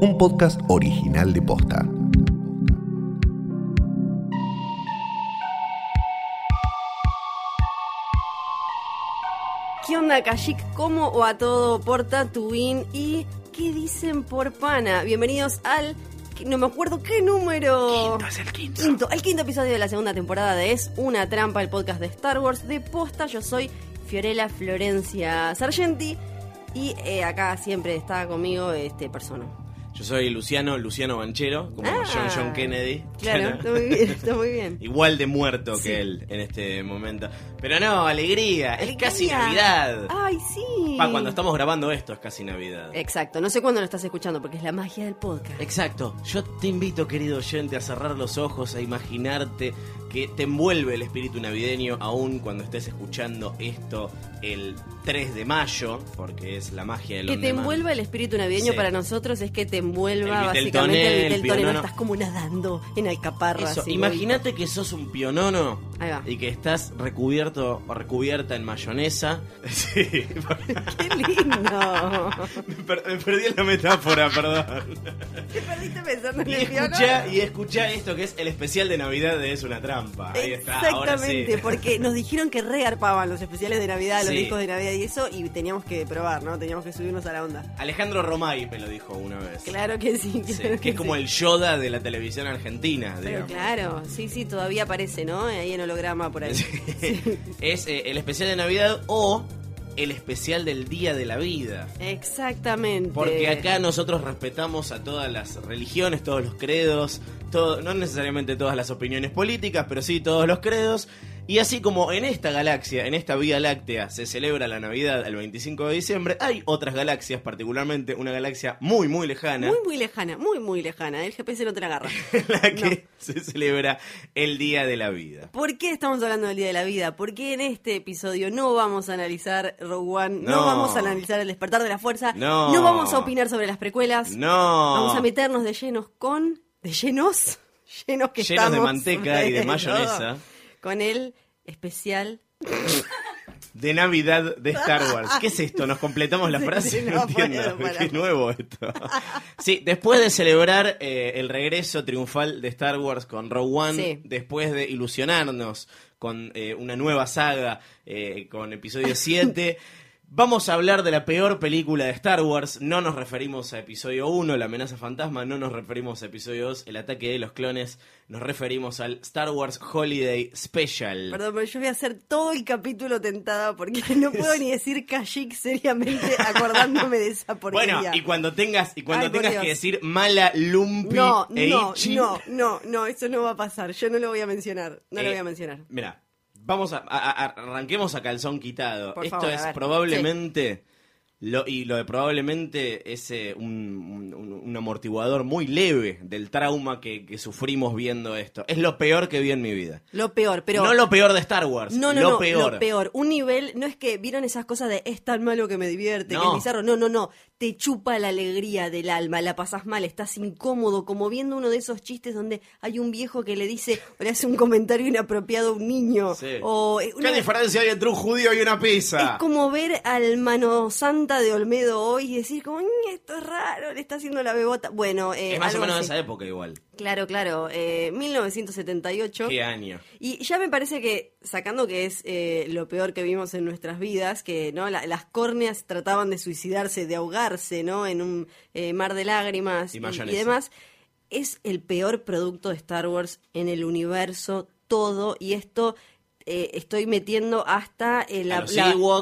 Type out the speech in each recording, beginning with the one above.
un podcast original de Posta. ¿Qué onda, Kashik? ¿Cómo o a todo por Tatooine? ¿Y qué dicen por Pana? Bienvenidos al... No me acuerdo qué número. Quinto es el quinto. Quinto, el quinto episodio de la segunda temporada de Es una trampa, el podcast de Star Wars de posta. Yo soy Fiorella Florencia Sargenti y eh, acá siempre está conmigo este persona. Yo soy Luciano, Luciano Banchero, como Ah. John John Kennedy. Claro, está muy bien, está muy bien. Igual de muerto Sí. que él en este momento. Pero no, alegría, es Alegría. casi Navidad. Ay, sí. Pa, cuando estamos grabando esto es casi Navidad. Exacto, no sé cuándo lo estás escuchando porque es la magia del podcast. Exacto. Yo te invito, querido oyente, a cerrar los ojos, a imaginarte que te envuelve el espíritu navideño aún cuando estés escuchando esto el 3 de mayo, porque es la magia del Que te envuelva el espíritu navideño Sí. para nosotros es que te envuelva El básicamente el el pionono. estás como nadando en alcaparra. Imagínate que sos un pionono y que estás recubierto o recubierta en mayonesa. Sí, ¡Qué lindo! me, per- me perdí la metáfora, perdón. ¿Qué perdiste pensando en Y el escucha, pionono? y escucha esto que es el especial de Navidad de Es una trampa. Ahí está, sí. Exactamente, porque nos dijeron que rearpaban los especiales de Navidad, los Sí. discos de Navidad y eso, y teníamos que probar, ¿no? Teníamos que subirnos a la onda. Alejandro Romay me lo dijo una vez. Claro que sí, que es como el Yoda de la televisión argentina, Pero digamos. claro, sí, sí, todavía aparece, ¿no? Ahí en holograma por ahí. Es eh, el especial de Navidad o el especial del Día de la Vida. Exactamente. Porque acá nosotros respetamos a todas las religiones, todos los credos, todo, no necesariamente todas las opiniones políticas, pero sí todos los credos. Y así como en esta galaxia, en esta Vía Láctea, se celebra la Navidad el 25 de diciembre, hay otras galaxias, particularmente una galaxia muy, muy lejana, Muy, muy lejana, muy, muy lejana. El GPS no te la agarra. la que se celebra el Día de la Vida. ¿Por qué estamos hablando del Día de la Vida? Porque en este episodio no vamos a analizar Rogue One, no, No. vamos a analizar El Despertar de la Fuerza, No. vamos a opinar sobre las precuelas, No. vamos a meternos de llenos con... ¿De llenos? Llenos que Llenos de estamos, manteca y de mayonesa. Con el especial... De Navidad de Star Wars. ¿Qué es esto? ¿Nos completamos la Sí, frase? no No entiendo. puedo parar. Qué nuevo esto. Sí, después de celebrar eh, el regreso triunfal de Star Wars con Rogue One, Sí. después de ilusionarnos con eh, una nueva saga eh, con episodio 7. Vamos a hablar de la peor película de Star Wars. No nos referimos a episodio 1, La amenaza fantasma. No nos referimos a episodio 2, El ataque de los clones. Nos referimos al Star Wars Holiday Special. Perdón, pero yo voy a hacer todo el capítulo tentada porque no puedo ni decir Kashyyyk seriamente acordándome de esa porquería. Bueno, y cuando tengas, y cuando Ay, tengas que decir mala lumpi No, e no, no, no, no, eso no va a pasar. Yo no lo voy a mencionar. No lo Eh, voy a mencionar. Mira, vamos a, a- a- arranquemos a calzón quitado. Por Esto favor, a es ver. probablemente lo, y lo de probablemente es eh, un, un- un amortiguador muy leve del trauma que, que sufrimos viendo esto. Es lo peor que vi en mi vida. Lo peor, pero. no lo peor de Star Wars, No, no, lo no, peor. lo peor. Un nivel, no es que vieron esas cosas de es tan malo que me divierte, que No. es bizarro. No, no, no. Te chupa la alegría del alma, la pasas mal, estás incómodo, como viendo uno de esos chistes donde hay un viejo que le dice o le hace un comentario inapropiado a un niño. Sí. O eh, ¿Qué una- diferencia hay entre un judío y una pizza? Es como ver al mano santa de Olmedo hoy y decir como, "Mm, esto es raro, le está haciendo la bebota. Bueno, eh, es más o menos de esa época igual. Claro, claro. Eh, 1978. ¿Qué año? Y ya me parece que, sacando que es eh, lo peor que vimos en nuestras vidas, que no La- las córneas trataban de suicidarse, de ahogarse, ¿no? En un eh, mar de lágrimas Y y, mayonesa. y demás, es el peor producto de Star Wars en el universo, todo. Y esto eh, estoy metiendo hasta eh, la,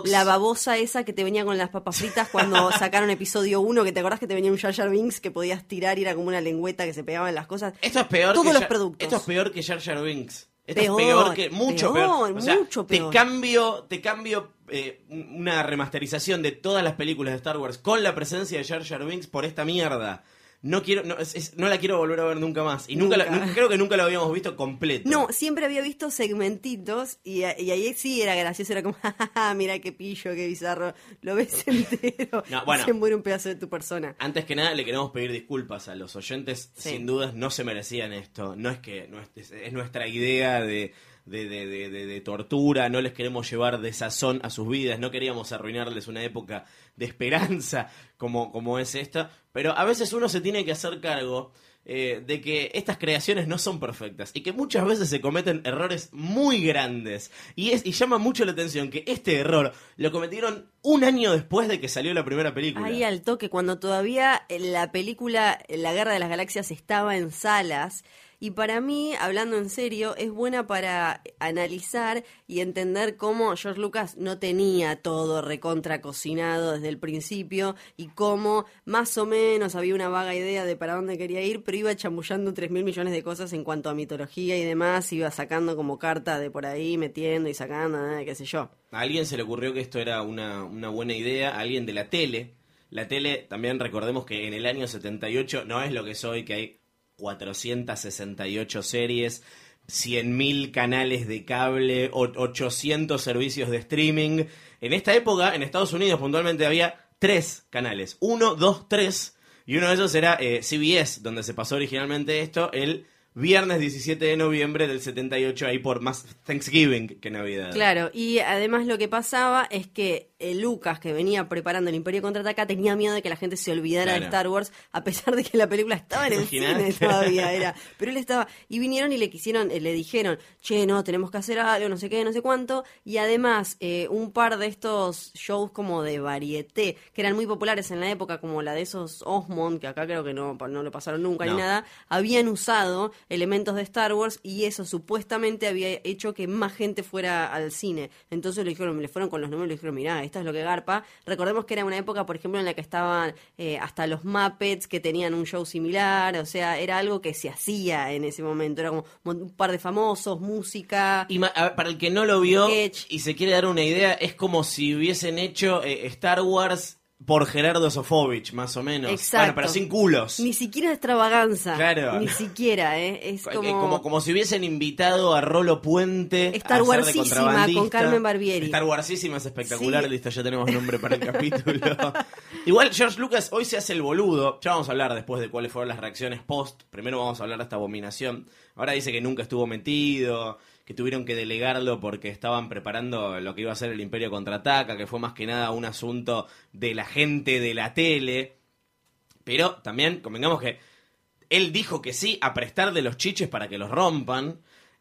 la- babosa esa que te venía con las papas fritas cuando sacaron episodio 1, que te acordás que te venía un Jar Jar Binks que podías tirar y era como una lengüeta que se pegaba en las cosas. Esto es peor Todos que los productos. Esto es peor que Jar Jar Binks. Esto Peor, es peor que mucho peor. peor, O sea, mucho peor. Te cambio, te cambio eh, una remasterización de todas las películas de Star Wars con la presencia de Jar Jar Binks por esta mierda. No quiero, no, es- es- no la quiero volver a ver nunca más. Y nunca, la- Nunca. creo que nunca lo habíamos visto completo. No, siempre había visto segmentitos y, y ahí sí era gracioso, era como, "Ja, mira qué pillo, qué bizarro, lo ves entero, No, bueno. se muere un pedazo de tu persona. Antes que nada, le queremos pedir disculpas a los oyentes. Sí. Sin dudas, no se merecían esto. No es que no es, es nuestra idea de, de, de- de- de- tortura, no les queremos llevar de sazón a sus vidas, no queríamos arruinarles una época de esperanza como, como es esta, pero a veces uno se tiene que hacer cargo eh, de que estas creaciones no son perfectas y que muchas veces se cometen errores muy grandes. Y, es, y llama mucho la atención que este error lo cometieron un año después de que salió la primera película. Ahí al toque, cuando todavía la película La Guerra de las Galaxias estaba en salas. Y para mí, hablando en serio, es buena para analizar y entender cómo George Lucas no tenía todo recontra cocinado desde el principio y cómo más o menos había una vaga idea de para dónde quería ir, pero iba chamullando tres mil millones de cosas en cuanto a mitología y demás, iba sacando como carta de por ahí, metiendo y sacando, eh, qué sé yo. A alguien se le ocurrió que esto era una, una buena idea, a alguien de la tele. La tele, también recordemos que en el año 78 no es lo que es hoy, que hay 468 series, 100.000 canales de cable, o- 800 servicios de streaming. En esta época, en Estados Unidos puntualmente había tres canales, uno, dos, tres, y uno de esos era eh, CBS, donde se pasó originalmente esto, el viernes 17 de noviembre del 78, ahí por más Thanksgiving que Navidad. Claro, y además lo que pasaba es que eh, Lucas, que venía preparando el Imperio Contraataca, tenía miedo de que la gente se olvidara de. Star Wars, a pesar de que la película estaba en el cine todavía. Era. Pero él estaba. Y vinieron y le quisieron, eh, le dijeron, che, no, tenemos que hacer algo, no sé qué, no sé cuánto. Y además, eh, un par de estos shows como de varieté, que eran muy populares en la época, como la de esos Osmond, que acá creo que no, no lo pasaron nunca No. ni nada, habían usado elementos de Star Wars y eso supuestamente había hecho que más gente fuera al cine. Entonces le dijeron, le fueron con los números y le dijeron, mirá, esto es lo que garpa. Recordemos que era una época, por ejemplo, en la que estaban eh, hasta los Muppets que tenían un show similar, o sea, era algo que se hacía en ese momento, era como un par de famosos, música. Y para el que no lo vio Sketch. y se quiere dar una idea, es como si hubiesen hecho eh, Star Wars por Gerardo Sofovich, más o menos. Exacto. Bueno, pero sin culos. Ni siquiera extravaganza. Claro. Ni siquiera, ¿eh? Es como... como... como si hubiesen invitado a Rolo Puente Star Warsísima, con Carmen Barbieri. Star Warsísima es espectacular, Sí. listo, ya tenemos nombre para el capítulo. Igual George Lucas hoy se hace el boludo. Ya vamos a hablar después de cuáles fueron las reacciones post. Primero vamos a hablar de esta abominación. Ahora dice que nunca estuvo metido, que tuvieron que delegarlo porque estaban preparando lo que iba a ser el Imperio Contraataca, que fue más que nada un asunto de la gente de la tele. Pero también convengamos que él dijo que sí a prestarle los chiches para que los rompan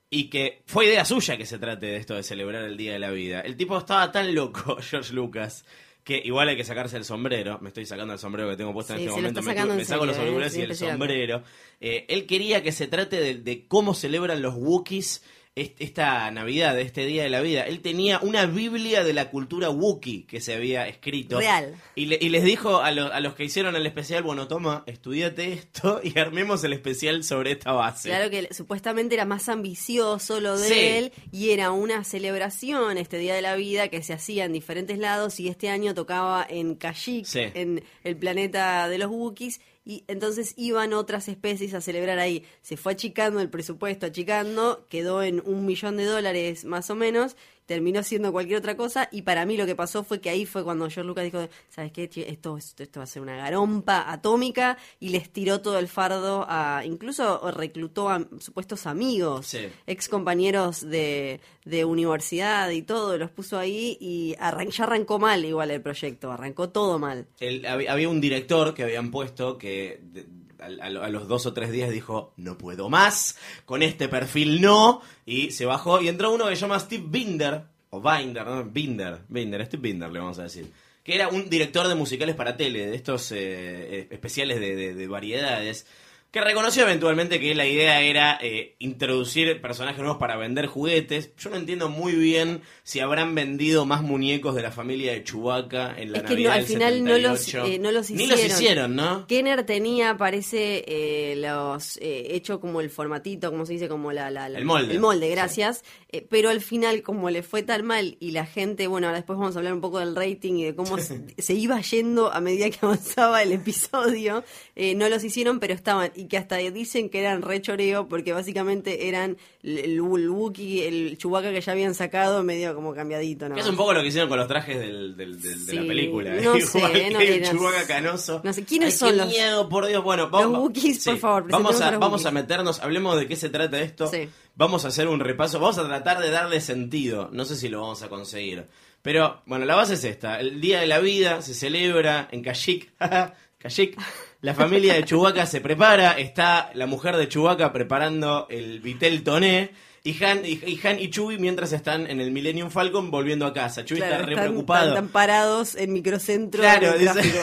y que fue idea suya que se trate de esto de celebrar el Día de la Vida. El tipo estaba tan loco, George Lucas, que igual hay que sacarse el sombrero. Me estoy sacando el sombrero que tengo puesto en este momento. Me, saco los ¿eh? auriculares y el sombrero. Eh, él quería que se trate de, de cómo celebran los Wookiees esta Navidad, este Día de la Vida. Él tenía una Biblia de la cultura Wookiee que se había escrito. Real. Y, le- y les dijo a, lo- a los que hicieron el especial, bueno, toma, estudiate esto y armemos el especial sobre esta base. Claro que supuestamente era más ambicioso lo de Sí. él y era una celebración este Día de la Vida que se hacía en diferentes lados y este año tocaba en Kashyyyk, Sí. en el planeta de los Wookiees y entonces iban otras especies a celebrar ahí. Se fue achicando el presupuesto, achicando, quedó en un millón de dólares más o menos, terminó siendo cualquier otra cosa y para mí lo que pasó fue que ahí fue cuando George Lucas dijo, ¿sabes qué? Esto, esto, esto va a ser una garompa atómica y les tiró todo el fardo a, incluso reclutó a supuestos amigos, Sí. ex compañeros de, de universidad y todo, los puso ahí y arran- ya arrancó mal igual el proyecto, arrancó todo mal. El- había un director que habían puesto que de- a, a- los dos o tres días dijo, no puedo más, con este perfil no, y se bajó y entró uno que se llama Steve Binder, o Binder, ¿no? Binder, Binder, Steve Binder le vamos a decir, que era un director de musicales para tele, de estos eh, eh, especiales de- de variedades, que reconoció eventualmente que la idea era eh, introducir personajes nuevos para vender juguetes. Yo no entiendo muy bien si habrán vendido más muñecos de la familia de Chewbacca en la Es que no, Navidad al del final no los, 78. eh, no los Ni hicieron. los hicieron, ¿no? Kenner tenía, parece, eh, los eh, hecho como el formatito, como se dice, como la, la- la- El molde. El molde, gracias. Pero al final, como le fue tan mal y la gente, bueno, ahora después vamos a hablar un poco del rating y de cómo se, iba yendo a medida que avanzaba el episodio, no los hicieron, pero estaban. Y y que hasta dicen que eran re choreo porque básicamente eran el, el Wookiee, el Chewbacca que ya habían sacado medio como cambiadito, ¿no? Es un poco lo que hicieron con los trajes del, del- del- de la película. no Igual sé, que no el Chewbacca canoso. no sé, ¿quiénes Ay, son qué los- miedo, por Dios. Bueno, Los vamos, por favor, Vamos a, vamos a meternos, hablemos de qué se trata esto. Sí. Vamos a hacer un repaso. Vamos a tratar de darle sentido. No sé si lo vamos a conseguir. Pero, bueno, la base es esta. El Día de la Vida se celebra en Kashyyyk. Kashyyyk. La familia de Chewbacca se prepara. Está la mujer de Chewbacca preparando el vitel toné. Y Han, y, y Han y Chewie mientras están en el Millennium Falcon volviendo a casa. Chewie Claro, está re están, preocupado. están- están parados en microcentro Claro, dice-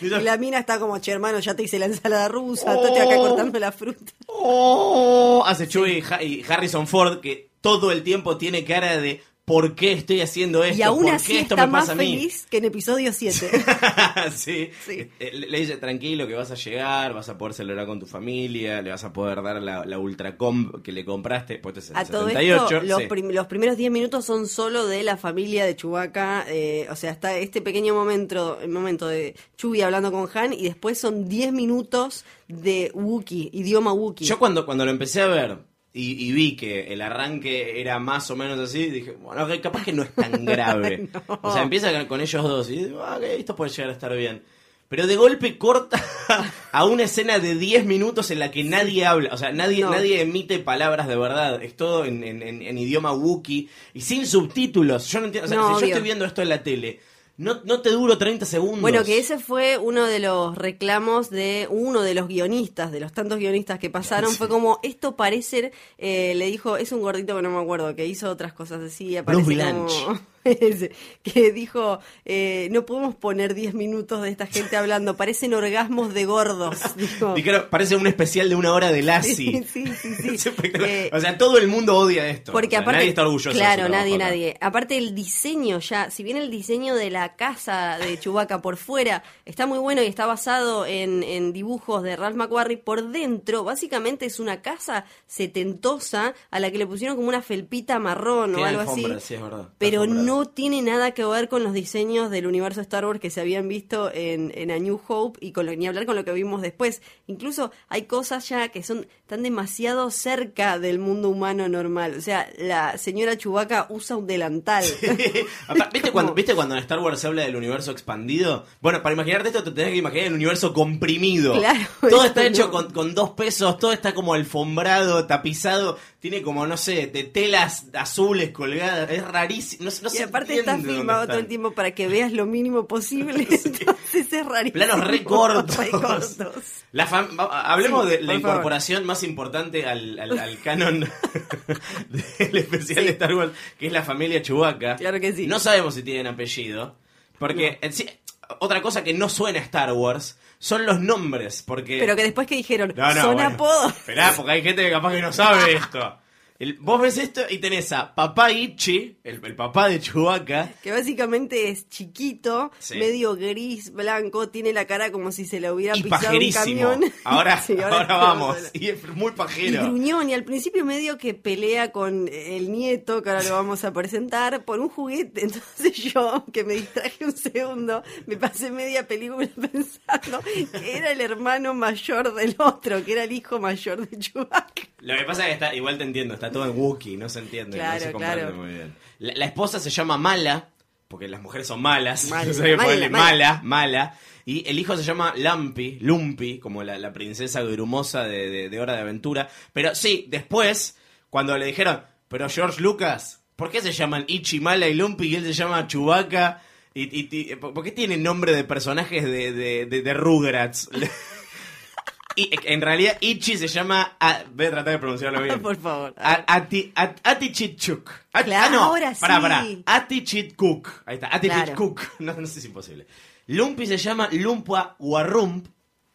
y la mina está como, che hermano, ya te hice la ensalada rusa, estoy acá Oh. cortando la fruta. Oh, hace Chewie y Harrison Ford que todo el tiempo tiene cara de ¿por qué estoy haciendo esto? Y aún ¿Por así qué esto está me más pasa a mí? feliz que en episodio 7. sí. Sí. Eh, Le le dice tranquilo que vas a llegar, vas a poder celebrar con tu familia, le vas a poder dar la, la ultracom que le compraste, pues A todo 78. esto, los, sí. prim- los primeros 10 minutos son solo de la familia de Chewbacca. eh, o sea, está este pequeño momento, el momento de Chewie hablando con Han y después son 10 minutos de Wookiee, idioma Wookiee. Yo cuando, cuando lo empecé a ver y, y vi que el arranque era más o menos así, dije, bueno, capaz que no es tan grave. No. O sea, empieza con- ellos dos y digo, ah, ok, esto puede llegar a estar bien. Pero de golpe corta a una escena de 10 minutos en la que nadie habla, o sea, nadie, No. nadie emite palabras de verdad, es todo en, en- en- en idioma Wookiee y sin subtítulos. Yo no entiendo, o sea, No, si yo estoy viendo esto en la tele, no, no te duro 30 segundos. Bueno, que ese fue uno de los reclamos de uno de los guionistas, de los tantos guionistas que pasaron. Sí. Fue como, esto parece, eh, le dijo, es un gordito que no me acuerdo, que hizo otras cosas así, Bruce como... Blanche. que dijo, eh, no podemos poner 10 minutos de esta gente hablando, parecen orgasmos de gordos. Dijo. Dijeron, parece un especial de una hora de Lassie. Sí, sí, sí, sí. Es espectacular. Eh, o sea, todo el mundo odia esto. Porque O sea, aparte, nadie está orgulloso. claro, nadie, acá. nadie. Aparte el diseño ya, si bien el diseño de la casa de Chewbacca por fuera está muy bueno y está basado en, en dibujos de Ralph McQuarrie, por dentro básicamente es una casa setentosa a la que le pusieron como una felpita marrón o algo así. sí, es verdad. Pero alfombrado. No tiene nada que ver con los diseños del universo Star Wars que se habían visto en, en A New Hope y con lo, ni hablar con lo que vimos después. Incluso hay cosas ya que son tan demasiado cerca del mundo humano normal. O sea, la señora Chewbacca usa un delantal. ¿Viste, cuando, ¿Viste cuando en Star Wars se habla del universo expandido? Bueno, para imaginarte esto te tenés que imaginar el universo comprimido. Claro, todo está hecho no. con, con dos pesos, todo está como alfombrado, tapizado, tiene como, no sé, de telas azules colgadas. Es rarísimo. No, se- no y aparte está filmado todo el tiempo para que veas lo mínimo posible. Entonces es rarísimo. Planos re cortos. Re cortos. La fam- va- hablemos Sí, de la favor. incorporación más importante al, al- al canon del especial Sí. de Star Wars, que es la familia Chewbacca. Claro que sí. No sabemos si tienen apellido, porque en sí- otra cosa que no suena a Star Wars son los nombres, porque... Pero que después que dijeron, No, no, son bueno. apodos. Esperá, porque hay gente que capaz que no sabe esto. El- vos ves esto y tenés a Papá Ichi, el, el papá de Chewbacca, Que básicamente es chiquito, Sí. medio gris, blanco, tiene la cara como si se le hubiera y pisado un camión. Ahora, Sí, ahora, vamos. Y es muy Y pajero. gruñón, y al principio medio que pelea con el nieto, que ahora lo vamos a presentar, por un juguete. Entonces yo, que me distraje un segundo, me pasé media película pensando que era el hermano mayor del otro, que era el hijo mayor de Chewbacca. Lo que pasa es que está, igual te entiendo, está todo en Wookiee, no se entiende, no se comprende claro. muy bien. La, la esposa se llama Mala, porque las mujeres son malas, Mala, mala, ponerle mala. mala, mala. Y el hijo se llama Lumpy, Lumpy, como la, la princesa grumosa de, de- de Hora de Aventura. Pero sí, después, cuando le dijeron, pero George Lucas, ¿por qué se llaman Ichi, Mala y Lumpy y él se llama Chewbacca? Y, y- y- ¿Por qué tiene nombre de personajes de, de, de, de Rugrats? Y en realidad Ichi se llama. ah, voy a tratar de pronunciarlo bien. Por favor. A- Ati, At- Atichichuk. At- Claro, ah, no, ahora pará, sí. pará. Atichitkuk. Ahí está, Atichitkuk. Claro. No, no sé si es imposible. Lumpi se llama Lumpua Warrump.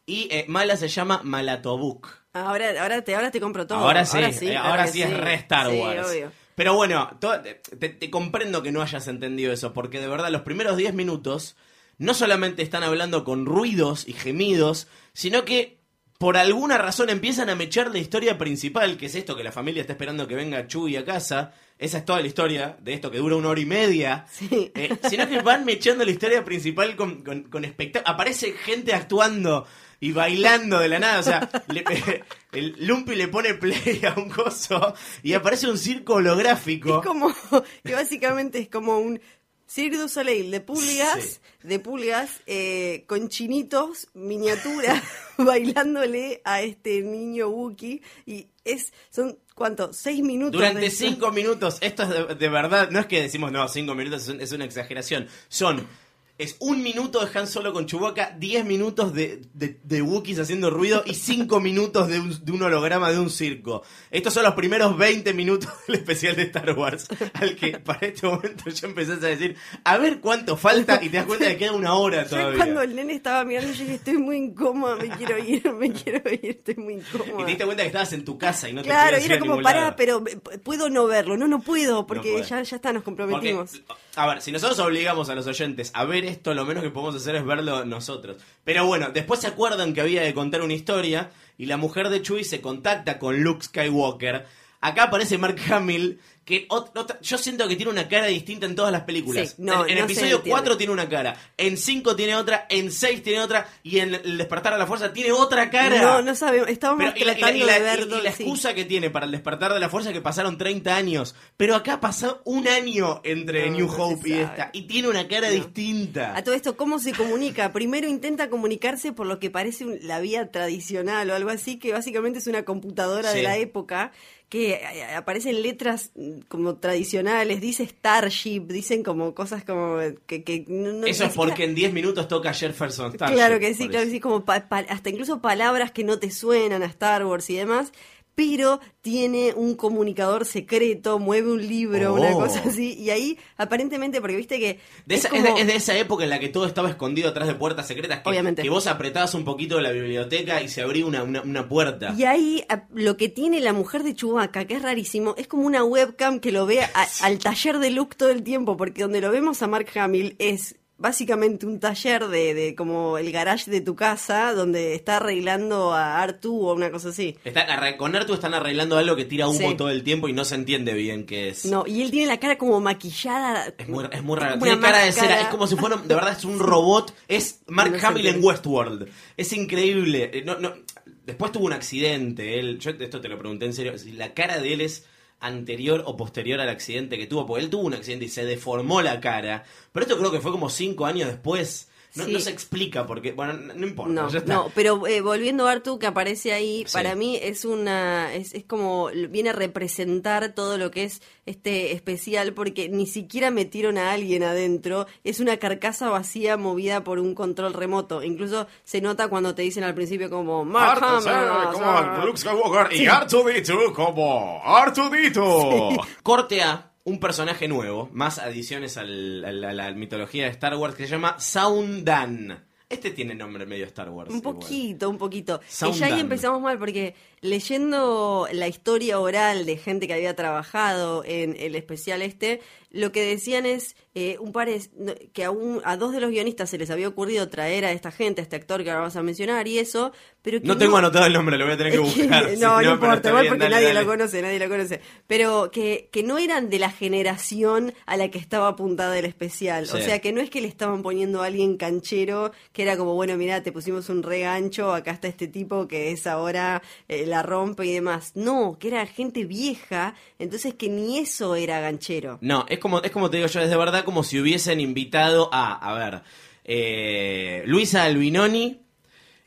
Y eh, Mala se llama Malatobuk. Ahora, ahora, te, ahora te compro todo. Ahora sí, eh, claro ahora que sí, es re Star Sí, Wars. obvio. Pero bueno, te comprendo que no hayas entendido eso, porque de verdad los primeros 10 minutos no solamente están hablando con ruidos y gemidos, sino que por alguna razón empiezan a mechar la historia principal, que es esto que la familia está esperando que venga Chuy a casa. Esa es toda la historia de esto que dura una hora y media. Sí. Eh, sino que van mechando la historia principal con, con, con Aparece gente actuando y bailando de la nada. O sea, le- el Lumpy le pone play a un coso y aparece un circo holográfico. Es como, que básicamente es como un Cirque du Soleil de pulgas, Sí. de pulgas, eh, con chinitos, miniatura, bailándole a este niño Wookie. Y es, son, ¿cuánto? Seis minutos. Durante de- cinco minutos, esto es de, de verdad, no es que decimos, no, cinco minutos es, un- es una exageración. Son, es un minuto de Han Solo con Chewbacca, diez minutos de, de, de Wookiees haciendo ruido y cinco minutos de un, de un holograma de un circo. Estos son los primeros 20 minutos del especial de Star Wars, al que para este momento ya empezás a decir, a ver cuánto falta y te das cuenta de que queda una hora Yo todavía. cuando el nene estaba mirando, yo dije, estoy muy incómoda, me quiero ir, me quiero ir, estoy muy Y incómoda. te diste cuenta que estabas en tu casa y no te Claro, y era como, pará, pero puedo no verlo. No, no puedo, porque ya, ya está, nos comprometimos. Porque, a ver, si nosotros obligamos a los oyentes a ver esto, lo menos que podemos hacer es verlo nosotros. Pero bueno, después se acuerdan que había que contar una historia y la mujer de Chewie se contacta con Luke Skywalker. Acá aparece Mark Hamill, que ot- otra- yo siento que tiene una cara distinta en todas las películas. Sí, no, en en no se episodio entiende. 4 tiene una cara, en 5 tiene otra, en 6 tiene otra y en El despertar a la fuerza tiene otra cara. No, no sabemos, estábamos Pero, la, y la- tratando y la- de ver y- la sí. excusa que tiene para el despertar de la fuerza es que pasaron 30 años. Pero acá pasó un año entre No, New Hope y esta. Y tiene una cara distinta. A todo esto, ¿cómo se comunica? Primero intenta comunicarse por lo que parece la vía tradicional o algo así, que básicamente es una computadora Sí. de la época, que eh, aparecen letras mm, como tradicionales, dice Starship, dicen como cosas como que... que no- Eso es porque en 10 minutos toca Jefferson Starship. Claro que sí, claro que sí, como pa- pa- hasta incluso palabras que no te suenan a Star Wars y demás, pero tiene un comunicador secreto, mueve un libro, una Oh. cosa así, y ahí aparentemente, porque viste que... De es esa- es, de, es de esa época en la que todo estaba escondido atrás de puertas secretas. Que, Obviamente. que vos apretabas un poquito de la biblioteca y se abría una, una, una puerta. Y ahí a- lo que tiene la mujer de Chewbacca, que es rarísimo, es como una webcam que lo ve a- al taller de Luke todo el tiempo, porque donde lo vemos a Mark Hamill es básicamente un taller de, de como el garage de tu casa, donde está arreglando a Artu o una cosa así. Está, con Artu están arreglando algo que tira humo Sí. todo el tiempo y no se entiende bien qué es. No, y él tiene la cara como maquillada. Es muy, es muy raro. Tiene cara de cera. Es como si fuera. De verdad, es un robot. Es Mark No Hamill en. Westworld. Es increíble. Eh, No, no, después tuvo un accidente. Él, yo esto te lo pregunté en serio. La cara de él es anterior o posterior al accidente que tuvo. Porque él tuvo un accidente y se deformó la cara. Pero esto creo que fue como cinco años después. No, Sí. no se explica porque. Bueno, no, importa. No, pero eh, volviendo a Artu que aparece ahí, Sí. para mí es una, es, es como, viene a representar todo lo que es este especial, porque ni siquiera metieron a alguien adentro, es una carcasa vacía movida por un control remoto, incluso se nota cuando te dicen al principio como, Mark Artu, Hamill, como ah". Luke Skywalker y Artudito como Artudito. Corte a un personaje nuevo, más adiciones al- a la mitología de Star Wars, que se llama Saundan. Este tiene nombre medio Star Wars. Un igual. poquito, un poquito. Y Sound ya ahí empezamos mal porque leyendo la historia oral de gente que había trabajado en el especial este, lo que decían es eh, un par es que a, un- a dos de los guionistas se les había ocurrido traer a esta gente, a este actor que ahora vas a mencionar y eso, pero que No tengo anotado el nombre, lo voy a tener que buscar. no, no, importa, igual porque dale, nadie dale. lo conoce, nadie lo conoce. Pero que, que no eran de la generación a la que estaba apuntada el especial. O sea, que no es que le estaban poniendo a alguien canchero, que era como, bueno, mira, te pusimos un regancho, acá está este tipo que es ahora eh, la rompe y demás. No, que era gente vieja, entonces que ni eso era ganchero. No, es como, es como te digo yo, es de verdad como si hubiesen invitado a, a ver, eh, Luisa Albinoni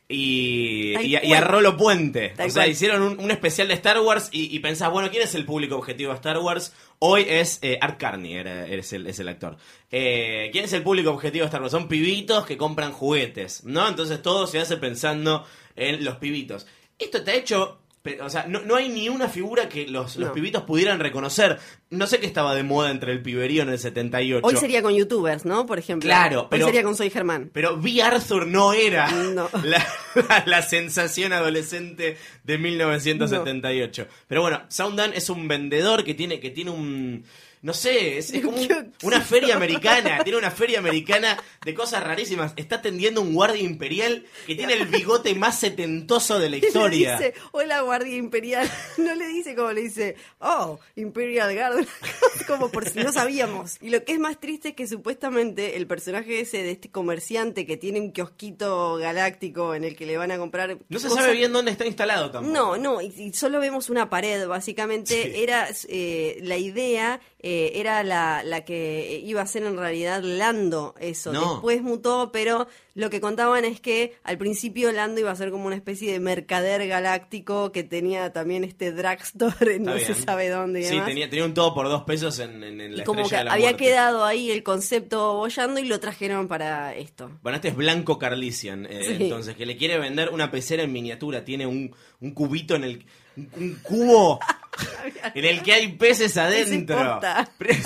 y, y, a- y cual. a Rolo Puente. Tal o sea, cual. hicieron un, un especial de Star Wars y, y pensás, bueno, ¿quién es el público objetivo de Star Wars? Hoy es eh, Art Carney, era- es, el, es el actor. Eh, ¿Quién es el público objetivo de Star Wars? Son pibitos que compran juguetes, ¿no? Entonces todo se hace pensando en los pibitos. Esto está hecho... O sea, no, no hay ni una figura que los, pibitos pudieran reconocer. No sé qué estaba de moda entre el piberío en el 78. Hoy sería con youtubers, ¿no? Por ejemplo. Claro, pero- Hoy sería con Soy Germán. Pero V. Arthur no era No. La, la- la sensación adolescente de 1978. Pero bueno, Soundan es un vendedor que tiene, que tiene un, no sé, es, es como un- una feria americana, tiene una feria americana de cosas rarísimas. Está atendiendo un guardia imperial que tiene el bigote más setentoso de la Y le historia. dice, hola guardia imperial. No le dice como le dice, oh, Imperial Guard. como por si no sabíamos. Y lo que es más triste es que supuestamente el personaje ese de este comerciante que tiene un kiosquito galáctico en el que le van a comprar. No se cosas- sabe bien dónde está instalado tampoco. No, no, y, y solo vemos una pared, básicamente. Sí. Era eh, la idea, eh, era la, la que iba a ser en realidad Lando, eso. No. Después mutó, pero lo que contaban es que al principio Lando iba a ser como una especie de mercader galáctico que tenía también este drugstore, en no se sabe dónde y Sí, demás. tenía, tenía un todo por dos pesos en, en- en la y como que estrella de la había muerte. quedado ahí el concepto bollando y lo trajeron para esto. Bueno, este es Blanco Carlisian, eh, Sí. entonces, que le quiere vender una pecera en miniatura. Tiene un, un cubito en el. Un cubo en el que hay peces adentro.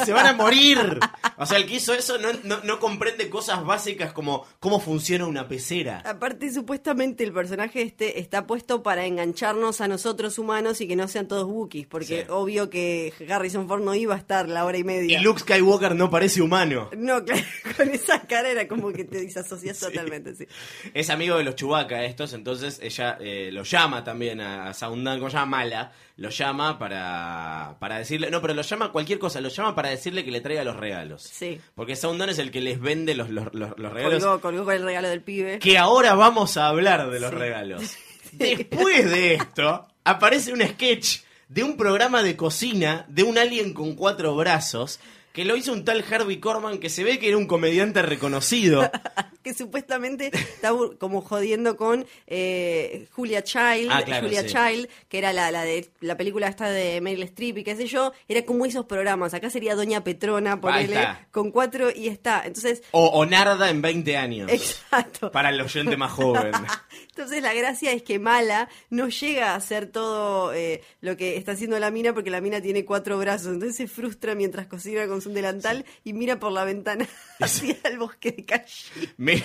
Se van a morir. O sea, el que hizo eso no, no, no comprende cosas básicas como cómo funciona una pecera. Aparte, supuestamente el personaje este está puesto para engancharnos a nosotros humanos y que no sean todos Wookiees, porque Sí. obvio que Harrison Ford no iba a estar la hora y Y media. Luke Skywalker no parece humano. No, claro, con esa cara era como que te disasocias totalmente, sí. Es amigo de los Chewbacca estos, entonces ella eh, lo llama también a, a Saundan, ¿cómo se llama? Mala, lo llama para, para decirle, no, pero lo llama cualquier cosa, lo llama para decirle que le traiga los regalos. Sí. Porque Saundan es el que les vende los, los, los- los regalos. Colgó, colgó con el regalo del pibe. Que ahora vamos a hablar de los Sí. regalos. Después de esto, aparece un sketch de un programa de cocina de un alien con cuatro brazos que lo hizo un tal Harvey Korman que se ve que era un comediante reconocido. que supuestamente está como jodiendo con eh, Julia Child, Ah, claro, Julia sí. Child, que era la, la de la película esta de Meryl Streep y qué sé yo, era como esos programas. Acá sería Doña Petrona, ponele, con cuatro y está. Entonces, O, o Narda en 20 años. exacto. Para el oyente más joven. Entonces la gracia es que Mala no llega a hacer todo eh, lo que está haciendo la mina porque la mina tiene cuatro brazos. Entonces se frustra mientras cocina con su delantal y mira por la ventana hacia el bosque de calle. Me-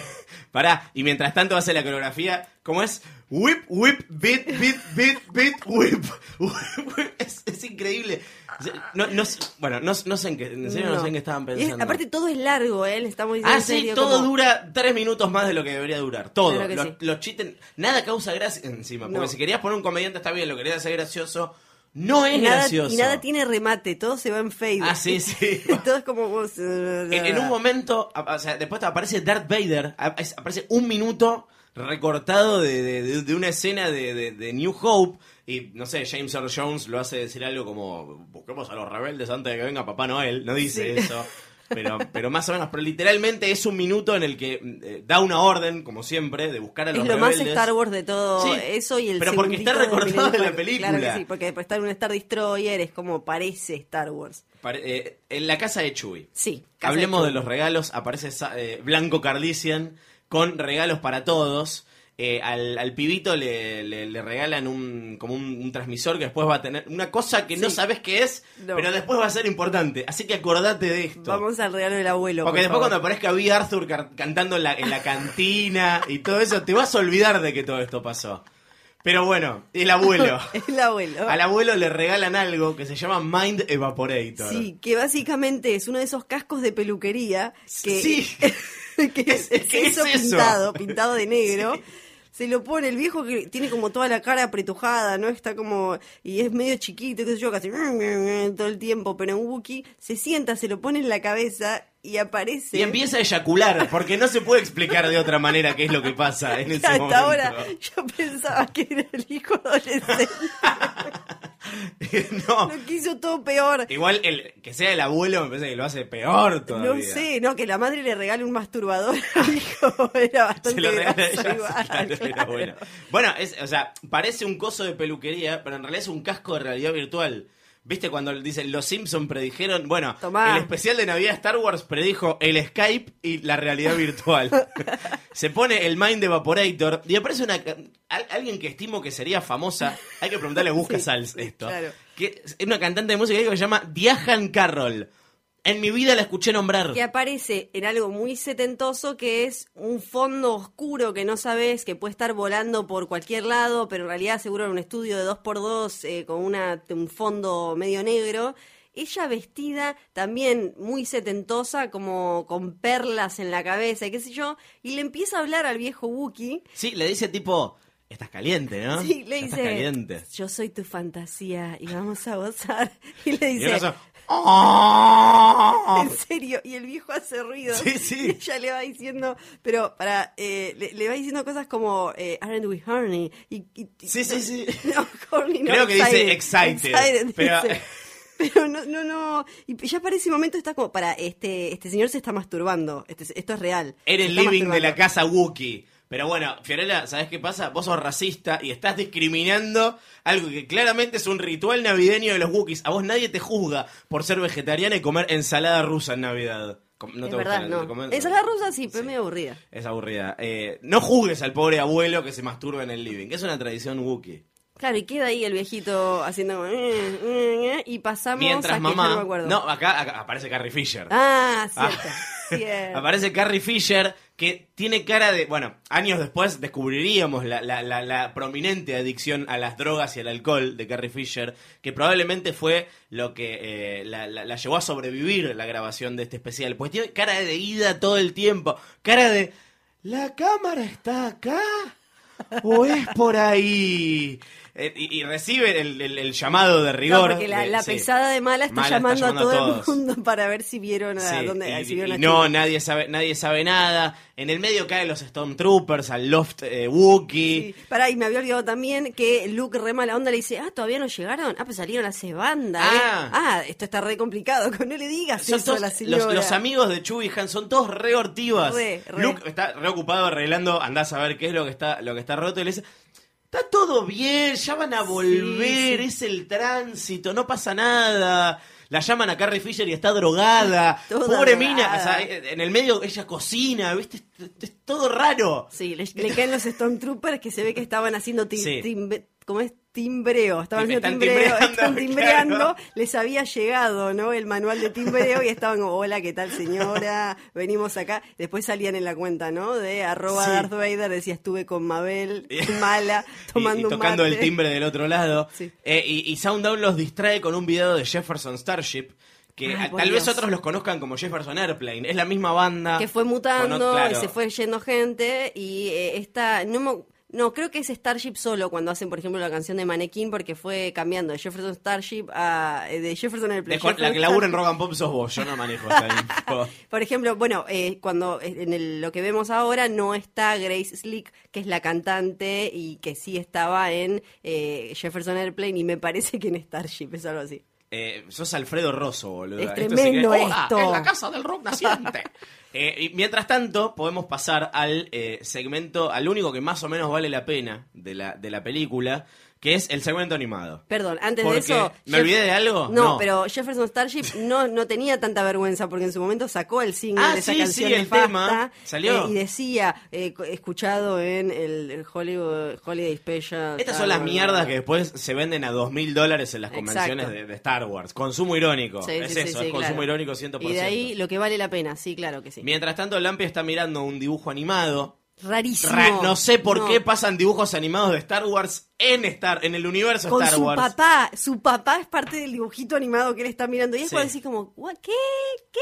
pará, y mientras tanto hace la coreografía, ¿cómo es? Whip, whip, beat, beat, beat, beat, whip. Whip, whip. Es, es increíble. No, no bueno, no, no sé en qué, en serio no. sé en qué estaban es- pensando. aparte todo es largo, ¿eh? Le estamos diciendo Ah, sí, serio, todo como- dura tres minutos más de lo que debería durar. Todo. Claro los, sí. los chistes, nada causa gracia encima. Porque si querías poner un comediante está bien, lo querías hacer gracioso, no es Y nada, gracioso. y nada tiene remate, todo se va en fade. Ah, sí, sí. todo es como... En, en un momento, o sea, después te aparece Darth Vader, aparece un minuto recortado de, de- de- de una escena de, de- de New Hope y no sé, James Earl Jones lo hace decir algo como busquemos a los rebeldes antes de que venga Papá Noel, no dice Sí. eso. Pero, pero más o menos, pero literalmente es un minuto en el que eh, da una orden, como siempre, de buscar a los Es lo más rebeldes. Star Wars de todo Sí, eso y el pero porque está de recortado en la película. Claro que sí, porque después estar en un Star Destroyer es como parece Star Wars. Pare- eh, en la casa de Chewie. Sí. Hablemos de los regalos. Aparece eh, Blanco Cardician con regalos para todos. Eh, al, al pibito le, le- le regalan un, como un, un transmisor que después va a tener una cosa que no sabes qué es, No. pero después va a ser importante. Así que acordate de esto. Vamos al regalo del abuelo. Porque por después cuando aparezca B. Arthur cantando en la, en la cantina y todo eso, te vas a olvidar de que todo esto pasó. Pero bueno, el abuelo. El abuelo. Al abuelo le regalan algo que se llama Mind Evaporator. Sí, que básicamente es uno de esos cascos de peluquería que, Sí. que es, Es- ¿qué eso es eso? pintado, pintado de negro. Se lo pone el viejo que tiene como toda la cara apretujada, ¿no? Está como. Y es medio chiquito, qué sé yo, casi. todo el tiempo. Pero en Wookiee se sienta, se lo pone en la cabeza y aparece. Y empieza a eyacular, porque no se puede explicar de otra manera qué es lo que pasa en ese Hasta momento. ahora yo pensaba que era el hijo adolescente. no, Lo que hizo todo peor. igual el que sea el abuelo me parece que lo hace peor todavía. No sé, no, que la madre le regale un masturbador al hijo era bastante Se lo regala gracioso ella, igual, claro, era claro. bueno. Bueno, es, o sea, parece un coso de peluquería, pero en realidad es un casco de realidad virtual. ¿Viste cuando dicen los Simpsons predijeron? Bueno, Tomá. el especial de Navidad Star Wars predijo el Skype y la realidad virtual. Se pone el Mind Evaporator y aparece una al- alguien que estimo que sería famosa. Hay que preguntarle Busca Sí, Sals esto. claro. Que es una cantante de música que se llama Diahan Carroll. En mi vida la escuché nombrar. Que aparece en algo muy setentoso que es un fondo oscuro que no sabes, que puede estar volando por cualquier lado, pero en realidad seguro en un estudio de 2x2 eh, con una, un fondo medio negro. ella vestida también muy setentosa, como con perlas en la cabeza y qué sé yo, y le empieza a hablar al viejo Wookiee. Sí, le dice tipo, estás caliente, ¿no? Sí, le dice, Estás caliente. yo soy tu fantasía y vamos a gozar. Y le dice, "Oh". en serio, y el viejo hace ruido. Sí, sí. Y ella le va diciendo, pero para, eh, le, le va diciendo cosas como, eh, aren't we horny? Y, y- Sí, sí, sí. No, horny, no, Creo que dice excited, pero- dice. Pero no, no, no. Y ya para ese momento está como, para, este, este señor se está masturbando. Este, esto es real. Era el living de la casa Wookiee. Pero bueno, Fiorella, ¿sabes qué pasa? Vos sos racista y estás discriminando algo que claramente es un ritual navideño de los Wookiees. A vos nadie te juzga por ser vegetariana y comer ensalada rusa en Navidad. No es te verdad, gusta no. Ensalada rusa sí, pero es medio aburrida. Es aburrida. Eh, no juzgues al pobre abuelo que se masturba en el living. que Es una tradición Wookiee. Claro, y queda ahí el viejito haciendo como, "Eh, eh, eh", y pasamos Mientras a que mamá... yo no me acuerdo. No, acá, acá aparece Carrie Fisher. Ah, Ah. cierto. cierto. Aparece Carrie Fisher, que tiene cara de. Bueno, años después descubriríamos la, la- la- prominente adicción a las drogas y al alcohol de Carrie Fisher, que probablemente fue lo que eh, la llevó a sobrevivir la grabación de este especial. Pues tiene cara de ida todo el tiempo, cara de. ¿La cámara está acá? ¿O es por ahí? Eh, y, y recibe el, el- el llamado de No, rigor. porque la, la sí. pesada de mala está Mala está llamando, a todo a el mundo para ver si vieron a Sí, dónde y, si vieron y a no, nadie sabe, nadie sabe nada. En el medio caen los Stormtroopers, al Loft eh, Wookiee. Sí. Pará, y me había olvidado también que Luke re mala onda le dice, ah, todavía no llegaron. Ah, pues salieron hace banda, ¿eh? Ah. Ah, esto está re complicado. No le digas Son eso todos- a la señora. los amigos de Chewie y Han son todos re hortivas. Re, re. Luke está re ocupado arreglando, andás a ver qué es lo que está, lo que está roto y le dice, está todo bien, ya van a volver, sí. es el tránsito, no pasa nada. La llaman a Carrie Fisher y está drogada. Toda Pobre drogada. mina, o sea, en el medio ella cocina, ¿viste? Es, es todo raro. Sí, le, le caen los Stormtroopers que se ve que estaban haciendo Sí. timbe- ¿cómo es? Timbreo, estaban haciendo timbreo, están timbreando, claro. les había llegado, ¿no? El manual de timbreo y estaban como, hola, ¿qué tal señora? Venimos acá. Después salían en la cuenta, ¿no? De arroba Sí. Darth Vader, decía, estuve con Mabel, mala, Y- tomando y, un tocando mate. el timbre del otro lado. Sí. Eh, y, y Sounddown los distrae con un video de Jefferson Starship. Que Ay, tal vez otros los conozcan como Jefferson Airplane. Es la misma banda. que fue mutando otro- claro. y se fue yendo gente y eh, esta no me- no creo que es Starship solo cuando hacen por ejemplo la canción de Manequín porque fue cambiando de Jefferson Starship a eh, de Jefferson Airplane Descon- la que labura en. Rock and Pop sos vos, yo no manejo por ejemplo bueno eh, cuando eh, en el- lo que vemos ahora no está Grace Slick que es la cantante y que sí estaba en eh, Jefferson Airplane y me parece que en Starship es algo así Eh, sos Alfredo Rosso, boludo. Es Esto sí que- tremendo esto. Es la casa del rock naciente. Eh, y mientras tanto, podemos pasar al eh, segmento, al único que más o menos vale la pena de la, de la película, que es el segmento animado. Perdón, antes Porque, de eso. ¿me olvidé de algo? No, No. pero Jefferson Starship no, no tenía tanta vergüenza porque en su momento sacó el single Ah, de esa sí, canción sí, el nefasta, tema. Salió. eh, y decía, eh, escuchado en el, Hollywood, Holiday Special. Estas son las mierdas que después se venden a dos mil dólares en las convenciones de, de Star Wars. Consumo irónico. Sí, es eso, es consumo claro. irónico 100%. Y de ahí lo que vale la pena, sí, claro que sí. Mientras tanto, Lampi está mirando un dibujo animado. Rarísimo. Ra- no sé por No. qué pasan dibujos animados de Star Wars en Star en el universo Con Star su Wars. papá, su papá es parte del dibujito animado que él está mirando. Y es Sí. cuando decís como, "What? ¿qué? ¿Qué?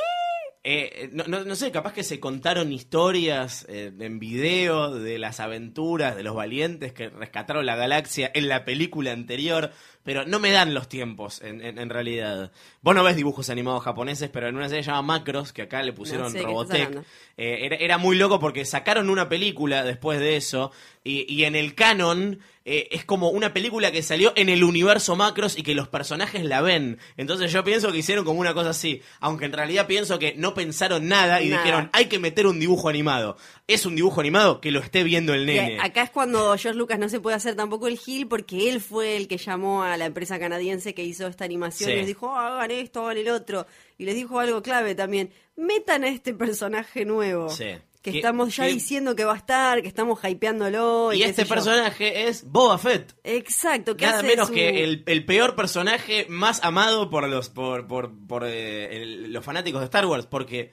Eh, no, no- no sé, capaz que se contaron historias eh, en video de las aventuras de los valientes que rescataron la galaxia en la película anterior, pero no me dan los tiempos en, en- en realidad. Vos no ves dibujos animados japoneses, pero en una serie llamada Macros, que acá le pusieron No sé Robotech, eh, era, era muy loco porque sacaron una película después de eso y, y en el canon eh, es como una película que salió en el universo Macros y que los personajes la ven. Entonces yo pienso que hicieron como una cosa así, aunque en realidad pienso que no pensaron nada y Nada. dijeron hay que meter un dibujo animado. Es un dibujo animado que lo esté viendo el Y nene. acá es cuando George Lucas no se puede hacer tampoco el Gil porque él fue el que llamó a la empresa canadiense que hizo esta animación Sí. y les dijo, "Oh, hagan esto, hagan el otro. Y les dijo algo clave también, metan a este personaje nuevo. Sí. Que Que- estamos ya que- diciendo que va a estar, que estamos hypeándolo. Y, y este personaje es Boba Fett. Exacto, que Nada hace menos su- que el, el peor personaje más amado por los por, por, por, eh, el- los fanáticos de Star Wars, porque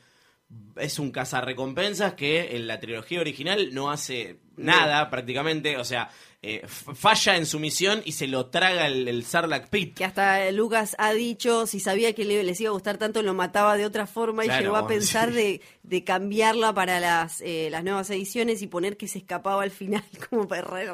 es un cazarrecompensas que en la trilogía original no hace nada prácticamente, o sea, eh, falla en su misión y se lo traga el, el Sarlacc Pit. Que hasta Lucas ha dicho, si sabía que le- les iba a gustar tanto, lo mataba de otra forma Claro, y llegó a pensar sí. de, de cambiarla para las, eh, las nuevas ediciones y poner que se escapaba al final como para re,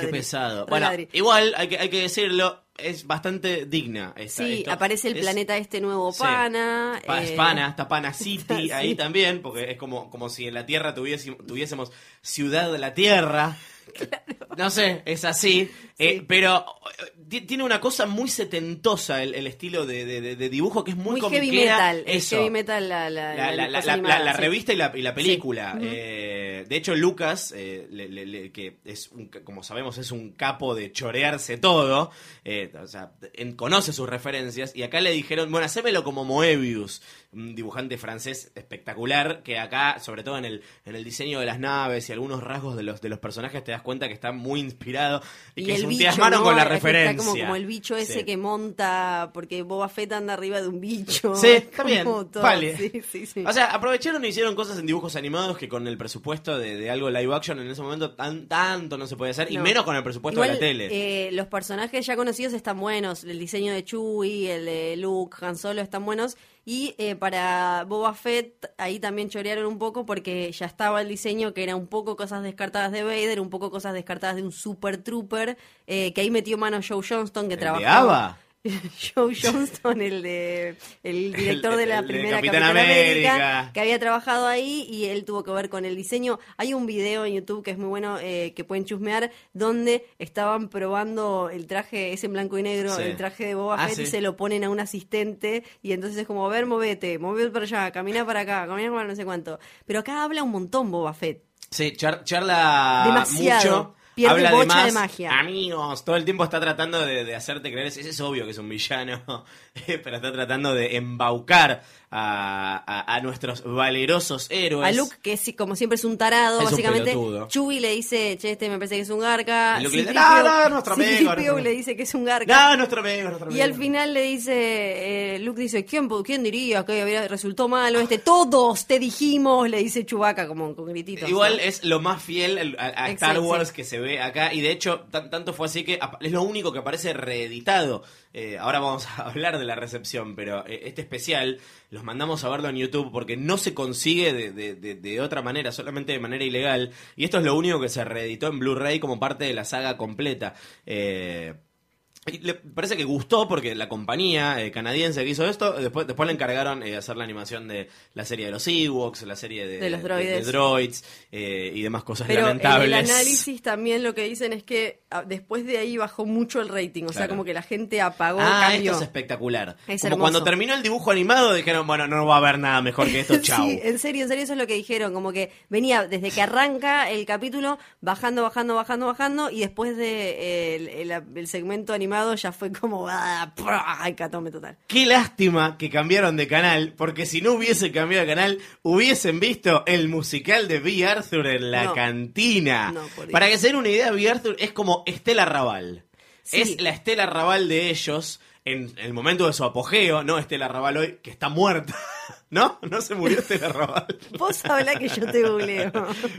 Qué pesado. re Bueno, ladre. igual hay que, hay que decirlo, es bastante digna. esta- Sí, esto. aparece el Es- planeta este nuevo Sí. Pana. Pa- eh, Spana, está Pana City Sí. ahí también, porque es como, como si en la Tierra tuviésemos, tuviésemos Ciudad de la Tierra. No sé, es así. Eh, pero eh, ti- tiene una cosa muy setentosa el, el estilo de, de- de- de dibujo que es muy, muy heavy metal. es heavy metal la, la, La, la- animada, sí. revista y la, y la película. Sí. Eh, de hecho, Lucas, eh, le- le- le- que es un, como sabemos, es un capo de chorearse todo. eh, o sea, en- conoce sus referencias. Y acá le dijeron, bueno, hacémelo como Moebius, un dibujante francés espectacular. Que acá, sobre todo en el, en el diseño de las naves y algunos rasgos de los, de los personajes, te das cuenta que está muy inspirado. Y, que el bicho, ¿no? con la que referencia. Está como, como el bicho ese Sí. que monta, porque Boba Fett anda arriba de un bicho. Sí, Es está bien. todo, Vale. Sí, sí, sí. O sea, aprovecharon y hicieron cosas en dibujos animados que con el presupuesto de, de algo live action en ese momento tan, tanto no se puede hacer, y No. menos con el presupuesto Igual, de la tele. eh, los personajes ya conocidos están buenos. El diseño de Chewie, el de Luke, Han Solo están buenos. Y eh, para Boba Fett, ahí también chorearon un poco porque ya estaba el diseño que era un poco cosas descartadas de Vader, un poco cosas descartadas de un Super Trooper, eh, que ahí metió mano Joe Johnston, que ¿El de trabajaba. Joe Johnston, el de el director de la el de primera Capitán Capitán, América, América. que había trabajado ahí y él tuvo que ver con el diseño. Hay un video en YouTube que es muy bueno eh, que pueden chusmear donde estaban probando el traje, es en blanco y negro, Sí. el traje de Boba Ah, Fett y se lo ponen a un asistente y entonces es como, a ver, movete, movete para allá, camina para acá, camina para no sé cuánto. Pero acá habla un montón Boba Fett. Sí, char- charla Demasiado. mucho. Pierde habla bocha más, de magia. Amigos, todo el tiempo está tratando de, de hacerte creer. Es, es obvio que es un villano, pero está tratando de embaucar a, a- a nuestros valerosos héroes. A Luke, que es, como siempre es un tarado, Es un básicamente. pelotudo. Chewie le dice, che, este me parece que es un garca. Y Luke le dice, C-3PO "No, no, nuestro amigo, C-3PO nuestro- le dice que es un garca. No, nuestro amigo, nuestro Y al final le dice, eh, Luke dice, ¿quién, quién diría que había, resultó malo este? Todos te dijimos, le dice Chewbacca como con grititos. Igual ¿no? es lo más fiel a, a Star Wars sí. que se ve acá y de hecho tan- tanto fue así que es lo único que aparece reeditado. Eh, ahora vamos a hablar de la recepción, pero eh, este especial los mandamos a verlo en YouTube porque no se consigue de, de- otra manera, solamente de manera ilegal. Y esto es lo único que se reeditó en Blu-ray como parte de la saga completa. Eh, y le parece que gustó porque la compañía eh, canadiense que hizo esto, después, después le encargaron eh, hacer la animación de la serie de los Ewoks, la serie de, De los de- droides. de droids eh, y demás cosas Pero en lamentables. el análisis también lo que dicen es que ah, después de ahí bajó mucho el rating. O sea, como que la gente apagó, Ah, cambió. esto es espectacular. Es Como hermoso. cuando terminó el dibujo animado dijeron, bueno, no va a haber nada mejor que esto, chau. Sí, en serio, en serio, eso es lo que dijeron. Como que venía desde que arranca el capítulo, bajando, bajando, bajando, bajando, y después de eh, el, el- el segmento animado ya fue como. ¡ah! ¡prah! Hecatombe total. Qué lástima que cambiaron de canal, porque si no hubiese cambiado de canal, hubiesen visto el musical de B. Arthur en la No. cantina. No. Para que se den una idea, B. Arthur es como Estela Raval. Sí. Es la Estela Raval de ellos en el momento de su apogeo, no Estela Raval hoy, que está muerta. ¿No? No se murió Estela Raval. Vos habla que yo te googleo.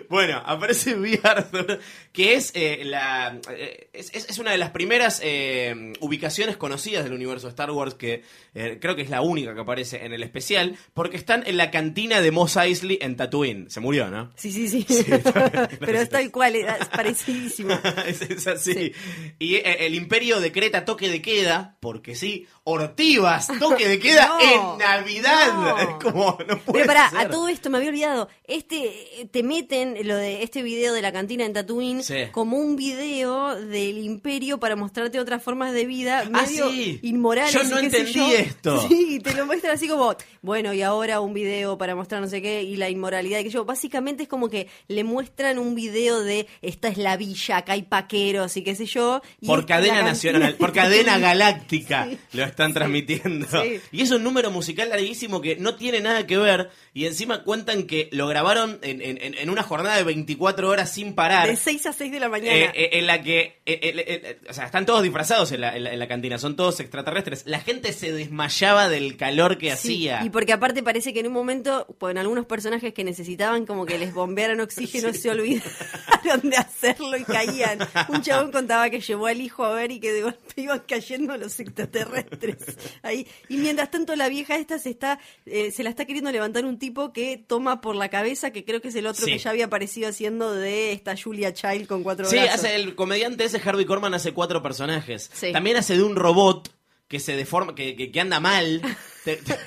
Bueno, aparece B. Arthur, que es eh, la eh, es, es- una de las primeras eh, ubicaciones conocidas del universo Star Wars, que eh, creo que es la única que aparece en el especial, porque están en la cantina de Mos Eisley en Tatooine. Se murió, ¿no? Sí, sí, sí. Pero es tal cual, es parecidísimo. es, es así. Sí. Y eh, el imperio decreta toque de queda, porque sí, Ortivas, toque de queda No, en Navidad. no. Como, no puede Pero pará, ser. a todo esto me había olvidado. Este, eh, te meten lo de este video de la cantina en Tatooine Sí. como un video del imperio para mostrarte otras formas de vida Ah, medio sí. inmorales. Yo no entendí yo. esto. Sí, te lo muestran así como, bueno, y ahora un video para mostrar no sé qué, y la inmoralidad que yo. Básicamente es como que le muestran un video de esta es la villa, acá hay paqueros y qué sé yo. y Por cadena nacional, por de cadena galáctica lo están transmitiendo. Y es un número musical larguísimo que no tiene tiene nada que ver y encima cuentan que lo grabaron en, en- en- en una jornada de 24 horas sin parar. De 6 a 6 de la mañana. Eh, eh, en la que, eh, o sea, están todos disfrazados en la, en la- en la cantina, son todos extraterrestres. La gente se desmayaba del calor que Sí, hacía. Y porque aparte parece que en un momento, en algunos personajes que necesitaban como que les bombearan oxígeno, se olvidaron de hacerlo y caían. Un chabón contaba que llevó al hijo a ver y que de golpe iban cayendo los extraterrestres. Ahí. Y mientras tanto la vieja esta se está, eh, se la está queriendo levantar un tipo que toma por la cabeza, que creo que es el otro Sí. que ya había aparecido haciendo de esta Julia Child con cuatro Sí, brazos. hace el comediante ese Harvey Korman hace cuatro personajes. Sí. También hace de un robot que se deforma, que, que, que anda mal. Te- te-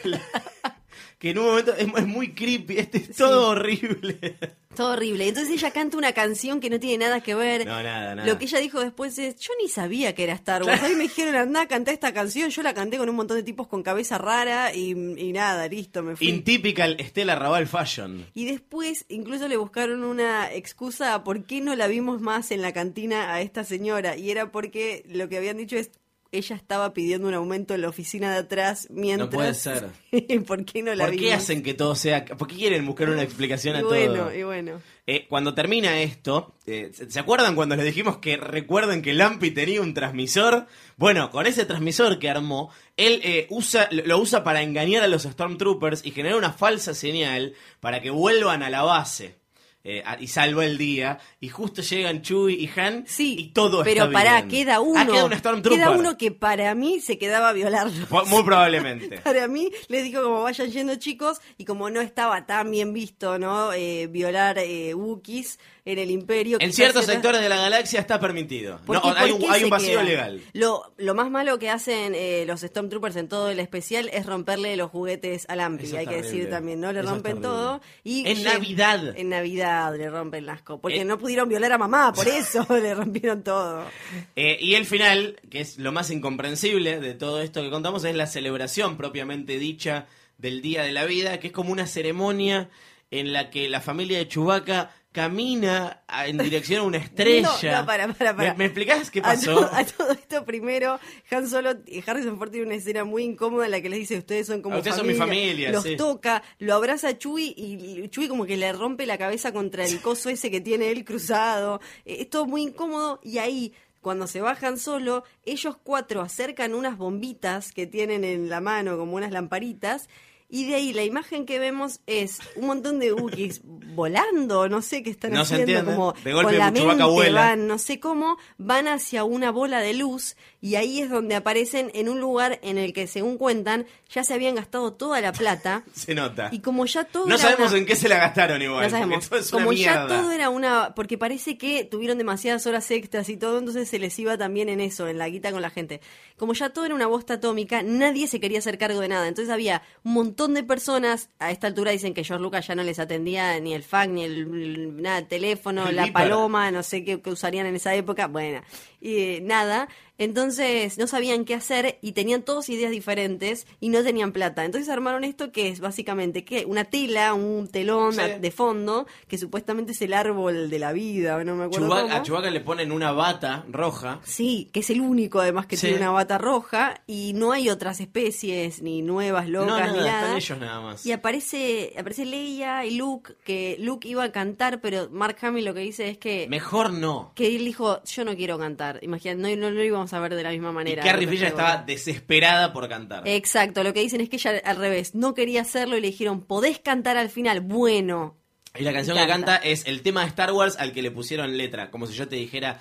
que en un momento es, es muy creepy, este es todo horrible. Todo horrible. Entonces ella canta una canción que no tiene nada que ver. No, nada, nada. Lo que ella dijo después es, yo ni sabía que era Star Wars. A mí me dijeron, anda, cantá esta canción. Yo la canté con un montón de tipos con cabeza rara y, y nada, listo, me fui. Intypical Stella Raval Fashion. y después incluso le buscaron una excusa a por qué no la vimos más en la cantina a esta señora. Y era porque lo que habían dicho es, ella estaba pidiendo un aumento en la oficina de atrás mientras... No puede ser. ¿Por qué no la ¿Por qué hacen que todo sea.? ¿Por qué quieren buscar una explicación Y a bueno, todo? y bueno. Eh, cuando termina esto, eh, ¿se acuerdan cuando les dijimos que recuerden que Lampi tenía un transmisor? Bueno, con ese transmisor que armó, él eh, usa, lo lo usa para engañar a los Stormtroopers y generar una falsa señal para que vuelvan a la base. Eh, y salva el día. Y justo llegan Chewie y Han Sí, y todo pero está pará, bien. queda uno. Ah, queda un. Queda uno que para mí se quedaba a violarlo. Po- Muy probablemente. Para mí, les dijo como vayan yendo chicos, y como no estaba tan bien visto, ¿no? Eh, violar eh, Wookiees en el Imperio. En ciertos era- sectores de la galaxia está permitido. ¿Por No, qué- hay un, hay un vacío legal. Lo, lo más malo que hacen eh, los Stormtroopers en todo el especial es romperle los juguetes a Lampi, Eso hay que decir también, ¿no? Le Eso rompen todo. Y En Navidad. En Navidad le rompen las cosas. Porque Eh. no pudieron violar a mamá, por eso le rompieron todo. Eh, y el final, que es lo más incomprensible de todo esto que contamos, es la celebración propiamente dicha del Día de la Vida, que es como una ceremonia en la que la familia de Chewbacca camina en dirección a una estrella. No, no, para, para, para. ¿Me, me explicás qué A pasó? todo, a todo esto primero, Han Solo y Harrison Ford tiene una escena muy incómoda en la que les dice ustedes son como Ustedes son mi familia, los sí. toca, lo abraza a Chewie y Chewie como que le rompe la cabeza contra el coso ese que tiene él cruzado. Eh, Es todo muy incómodo y ahí cuando se bajan solo, ellos cuatro acercan unas bombitas que tienen en la mano como unas lamparitas y de ahí la imagen que vemos es un montón de Wookiees volando, no sé qué están No se haciendo, entiende. como De golpe con la mente vuela. van, no sé cómo, van hacia una bola de luz y ahí es donde aparecen en un lugar en el que, según cuentan, ya se habían gastado toda la plata Se nota. y como ya todo No era sabemos una- en qué se la gastaron igual. no sabemos. una Como ya mierda. todo era una. Porque parece que tuvieron demasiadas horas extras y todo, entonces se les iba también en eso, en la guita con la gente. Como ya todo era una bosta atómica, nadie se quería hacer cargo de nada. Entonces había un montón de personas. A esta altura dicen que George Lucas ya no les atendía ni el fax, ni el, nada, el teléfono, El la paloma, no sé qué, qué usarían en esa época. Bueno, eh, nada. Entonces no sabían qué hacer y tenían todos ideas diferentes y no tenían plata. Entonces armaron esto que es básicamente que una tela, un telón Sí. de fondo, que supuestamente es el árbol de la vida, no me acuerdo cómo. a Chewbacca le ponen una bata roja. Sí, que es el único además que Sí. tiene una bata roja y no hay otras especies ni nuevas locas no, nada, ni nada. están ellos nada más. Y aparece aparece Leia y Luke, que Luke iba a cantar, pero Mark Hamill lo que dice es que Mejor no. que él dijo, yo no quiero cantar. Imagínate, no, no, no lo íbamos a ver de la misma Y manera. Carrie Luke Fisher estaba desesperada por cantar. Exacto, lo que dicen es que ella al revés, no quería hacerlo y le dijeron, podés cantar al final. Bueno, Y la canción que canta es el tema de Star Wars al que le pusieron letra. Como si yo te dijera.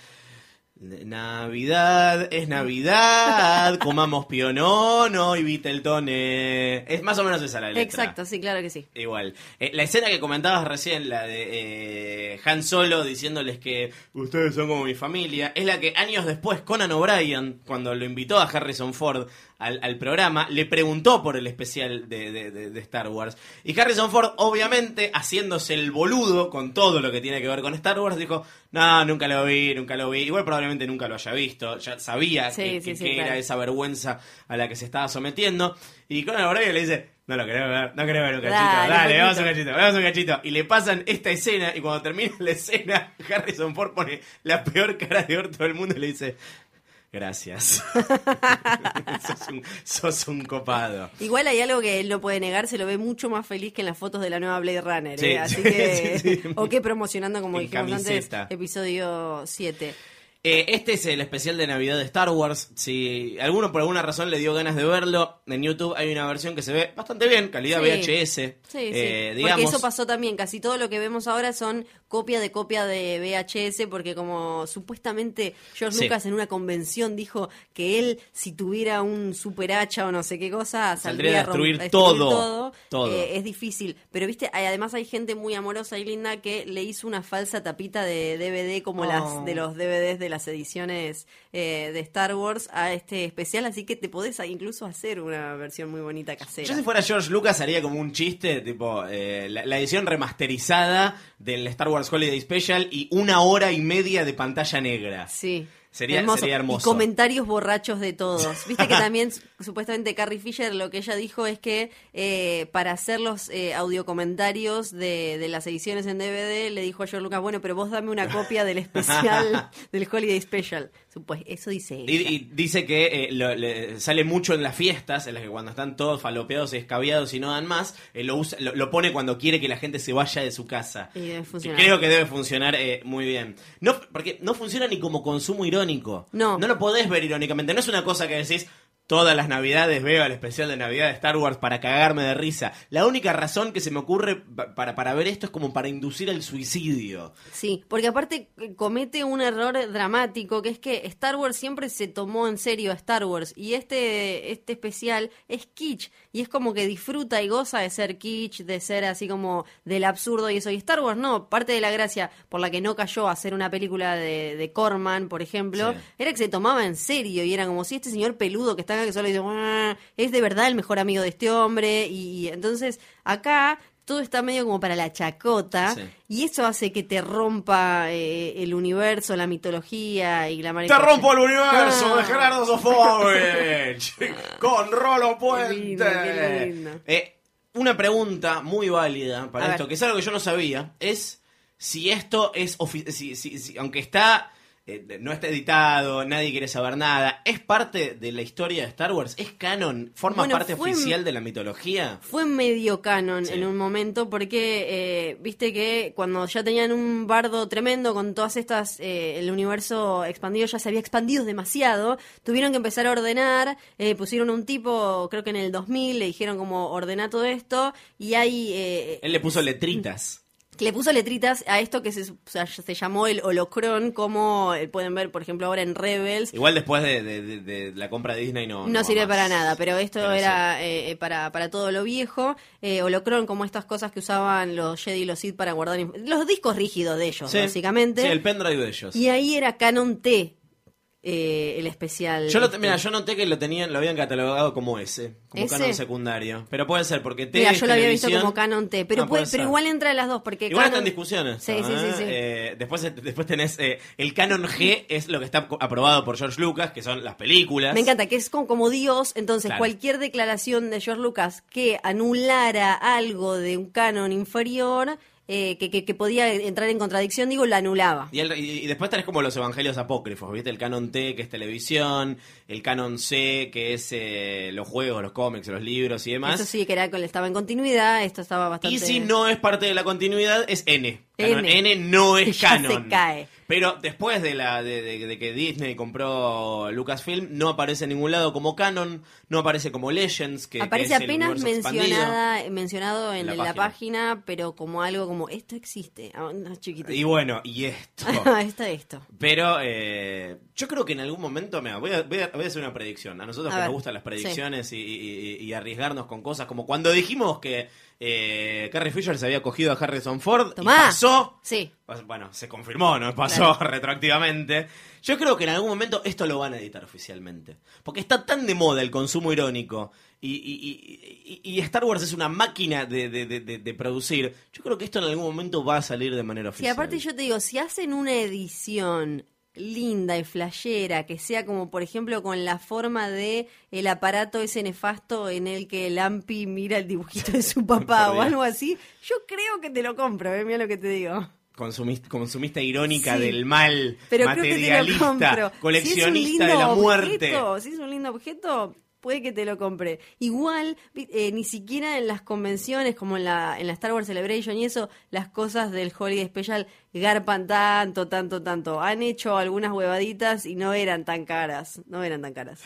Navidad es Navidad, comamos pionono y Viteltoné. Es más o menos esa la letra. exacto, sí, claro que sí. Igual. Eh, la escena que comentabas recién, la de eh, Han Solo diciéndoles que ustedes son como mi familia, es la que años después Conan O'Brien, cuando lo invitó a Harrison Ford al, al programa, le preguntó por el especial de, de- de- de Star Wars. Y Harrison Ford, obviamente, haciéndose el boludo con todo lo que tiene que ver con Star Wars, dijo, no, nunca lo vi, nunca lo vi. Igual probablemente nunca lo haya visto, ya sabía Sí, que, sí, que- sí, que claro. era esa vergüenza a la que se estaba sometiendo. Y Conan O'Brien le dice, no lo querés ver, no querés ver un cachito, Dale, dale, vamos a un cachito, vamos a un cachito. Y le pasan esta escena y cuando termina la escena, Harrison Ford pone la peor cara de orto del mundo y le dice, Gracias. sos, un, sos un copado. Igual hay algo que él no puede negar, se lo ve mucho más feliz que en las fotos de la nueva Blade Runner. Sí, ¿eh? Así sí, que. sí. O que promocionando, como En dijimos camiseta. antes, episodio 7. Eh, este es el especial de Navidad de Star Wars. Si alguno por alguna razón le dio ganas de verlo, en YouTube hay una versión que se ve bastante bien, calidad. VHS. Sí, sí. Eh, digamos, Porque eso pasó también. Casi todo lo que vemos ahora son copia de copia de VHS, porque como supuestamente George Sí. Lucas en una convención dijo que él, si tuviera un super hacha o no sé qué cosa, Saldría a destruir todo, todo. Eh, es difícil. Pero viste, hay- además hay gente muy amorosa y linda que le hizo una falsa tapita de DVD como Oh. las de los DVDs de las ediciones eh, de Star Wars a este especial, así que te podés incluso hacer una versión muy bonita casera. Yo si fuera George Lucas haría como un chiste, tipo eh, la, la edición remasterizada del Star Wars Holiday Special y una hora y media de pantalla negra. Sí. Sería- sería hermoso. Y comentarios borrachos de todos. Viste que también su- supuestamente Carrie Fisher lo que ella dijo es que eh, para hacer los eh, audiocomentarios de, de las ediciones en DVD le dijo a George Lucas, bueno, pero vos dame una copia del especial, del Holiday Special. Pues eso dice ella. Y, y dice que eh, lo- le- sale mucho en las fiestas, en las que cuando están todos falopeados y escabiados y no dan más, eh, lo, usa- lo, lo pone cuando quiere que la gente se vaya de su casa. Y debe Que funcionar. Creo que debe funcionar eh, muy bien. No, porque no funciona ni como consumo irónico. No. No lo podés ver irónicamente. No es una cosa que decís. Todas las navidades veo el especial de Navidad de Star Wars para cagarme de risa. La única razón que se me ocurre pa- para, para ver esto es como para inducir al suicidio. Sí, porque aparte eh, comete un error dramático, que es que Star Wars siempre se tomó en serio a Star Wars y este, este especial es kitsch y es como que disfruta y goza de ser kitsch, de ser así como del absurdo y eso. Y Star Wars no, parte de la gracia por la que no cayó a hacer una película de, de Corman, por ejemplo, Sí. era que se tomaba en serio y era como si este señor peludo que está acá que solo dice, es de verdad el mejor amigo de este hombre y, y entonces acá todo está medio como para la chacota Sí. y eso hace que te rompa eh, el universo, la mitología y la Te mariposa. rompo el universo Ah. de Gerardo Sofovich con Rolo Qué lindo, Puente. qué lindo. Eh, una pregunta muy válida para A esto, ver. que es algo que yo no sabía, es si esto es, si, si- si- aunque está, eh, no está editado, nadie quiere saber nada, ¿es parte de la historia de Star Wars? ¿Es canon? ¿Forma Bueno, parte fue- oficial de la mitología? Fue medio canon Sí. en un momento porque, eh, viste que cuando ya tenían un bardo tremendo con todas estas, eh, el universo expandido ya se había expandido demasiado, tuvieron que empezar a ordenar, eh, pusieron un tipo, creo que en el 2000, le dijeron como ordena todo esto y hay... eh, Él le puso letritas. Le puso letritas a esto que se, o sea, se llamó el holocron, como eh, pueden ver, por ejemplo, ahora en Rebels. Igual después de, de- de- de la compra de Disney no... No, sirve para nada, pero esto Pero era eh, para, para todo lo viejo. Eh, holocron, como estas cosas que usaban los Jedi y los Sith para guardar... Los discos rígidos de ellos, Sí. básicamente. Sí, el pendrive de ellos. Y ahí era Canon T, eh, el especial. Yo, lo, este. mira, yo noté que lo tenían, lo habían catalogado como ese, como ¿Ese? canon secundario. Pero puede ser porque T Mira, yo lo había visto como Canon T, pero, Ah, puede- puede pero igual entra de las dos, porque Igual Canon- está en discusiones. Sí, sí, sí, sí. después, después tenés eh, el canon G, es lo que está aprobado por George Lucas, que son las películas. Me encanta, que es como, como Dios, entonces Claro. cualquier declaración de George Lucas que anulara algo de un canon inferior, eh, que, que, que podía entrar en contradicción, digo, la anulaba. Y, el- y- y después tenés como los evangelios apócrifos, ¿viste? El canon T, que es televisión, el canon C, que es eh, los juegos, los cómics, los libros y demás. Eso sí, que era, estaba en continuidad, esto estaba bastante... Y si no es parte de la continuidad, es N. N. N, no es Ya se canon. cae. Pero después de, la, de, de- de que Disney compró Lucasfilm, no aparece en ningún lado como canon, no aparece como Legends, que, que Aparece es el apenas mencionada, mencionado en La la, página. página. pero como algo como, esto existe, ah, no, chiquitito. Y bueno, y esto. esto, esto. Pero eh, yo creo que en algún momento, mira, voy a, voy, a, voy a hacer una predicción. A nosotros A que ver, nos gustan las predicciones y, y- y- y arriesgarnos con cosas, como cuando dijimos que eh, Carrie Fisher se había cogido a Harrison Ford Tomá. y pasó. Sí. Bueno, se confirmó, no pasó retroactivamente. Yo creo que en algún momento esto lo van a editar oficialmente. Porque está tan de moda el consumo irónico y, y- y- y Star Wars es una máquina de, de- de- de- de producir. Yo creo que esto en algún momento va a salir de manera Sí, oficial. aparte yo te digo, si hacen una edición linda y flashera, que sea como por ejemplo con la forma de el aparato ese nefasto en el que Lampi mira el dibujito de su papá o algo así, yo creo que te lo compro, ¿eh? mira lo que te digo. consumista, consumista irónica Sí. del mal, Pero creo que te lo materialista, coleccionista si es un de la lindo muerte. objeto, si es un lindo objeto, puede que te lo compre. Igual, eh, ni siquiera en las convenciones, como en la, en la Star Wars Celebration y eso, las cosas del Holiday Special garpan tanto, tanto, tanto. Han hecho algunas huevaditas y no eran tan caras. No eran tan caras.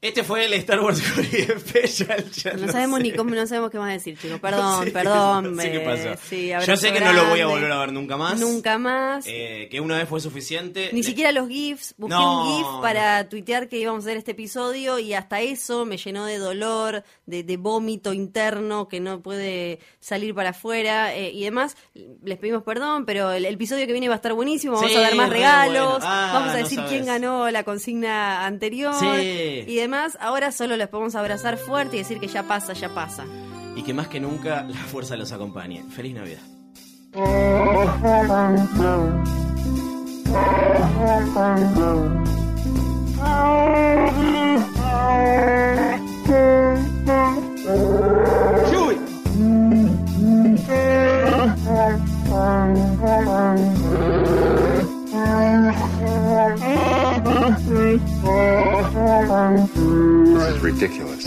Este fue el Star Wars Special. No lo sabemos sé. ni cómo, no sabemos qué más decir, chicos. No Perdón, perdón. no sé qué pasó. sí, Yo sé que no lo voy a volver a ver nunca más. Nunca más. Eh, que una vez fue suficiente. Ni Le- siquiera los GIFs. Busqué No. un GIF para tuitear que íbamos a hacer este episodio y hasta eso me llenó de dolor, de, de vómito interno que no puede salir para afuera eh, y demás. Les pedimos perdón, pero el, el episodio que viene va a estar buenísimo. Vamos Sí, a dar más re regalos. bueno. Ah, vamos a decir quién ganó la consigna anterior Sí. y demás. Ahora solo les podemos abrazar fuerte y decir que ya pasa, ya pasa. Y que más que nunca la fuerza los acompañe. Feliz Navidad. This is ridiculous.